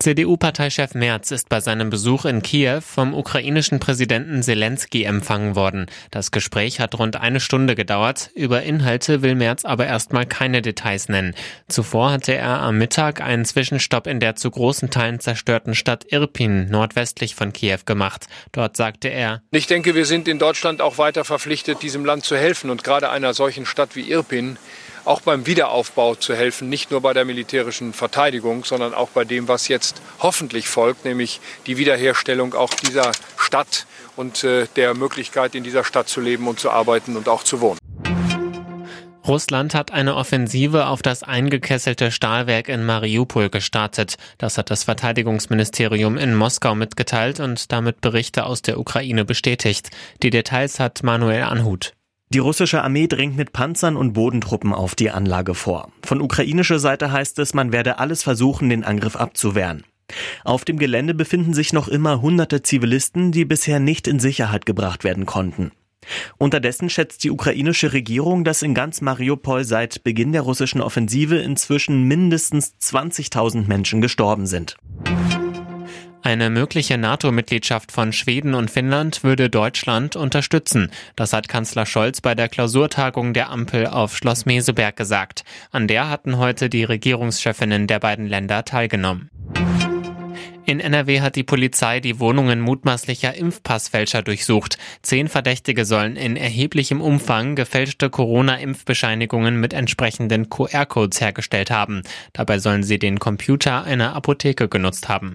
CDU-Parteichef Merz ist bei seinem Besuch in Kiew vom ukrainischen Präsidenten Zelensky empfangen worden. Das Gespräch hat rund eine Stunde gedauert. Über Inhalte will Merz aber erstmal keine Details nennen. Zuvor hatte er am Mittag einen Zwischenstopp in der zu großen Teilen zerstörten Stadt Irpin nordwestlich von Kiew gemacht. Dort sagte er, Ich denke, wir sind in Deutschland auch weiter verpflichtet, diesem Land zu helfen und gerade einer solchen Stadt wie Irpin auch beim Wiederaufbau zu helfen, nicht nur bei der militärischen Verteidigung, sondern auch bei dem, was jetzt hoffentlich folgt, nämlich die Wiederherstellung auch dieser Stadt und äh, der Möglichkeit, in dieser Stadt zu leben und zu arbeiten und auch zu wohnen. Russland hat eine Offensive auf das eingekesselte Stahlwerk in Mariupol gestartet. Das hat das Verteidigungsministerium in Moskau mitgeteilt und damit Berichte aus der Ukraine bestätigt. Die Details hat Manuel Anhut. Die russische Armee dringt mit Panzern und Bodentruppen auf die Anlage vor. Von ukrainischer Seite heißt es, man werde alles versuchen, den Angriff abzuwehren. Auf dem Gelände befinden sich noch immer hunderte Zivilisten, die bisher nicht in Sicherheit gebracht werden konnten. Unterdessen schätzt die ukrainische Regierung, dass in ganz Mariupol seit Beginn der russischen Offensive inzwischen mindestens 20.000 Menschen gestorben sind. Eine mögliche NATO-Mitgliedschaft von Schweden und Finnland würde Deutschland unterstützen. Das hat Kanzler Scholz bei der Klausurtagung der Ampel auf Schloss Meseberg gesagt. An der hatten heute die Regierungschefinnen der beiden Länder teilgenommen. In NRW hat die Polizei die Wohnungen mutmaßlicher Impfpassfälscher durchsucht. Zehn Verdächtige sollen in erheblichem Umfang gefälschte Corona-Impfbescheinigungen mit entsprechenden QR-Codes hergestellt haben. Dabei sollen sie den Computer einer Apotheke genutzt haben.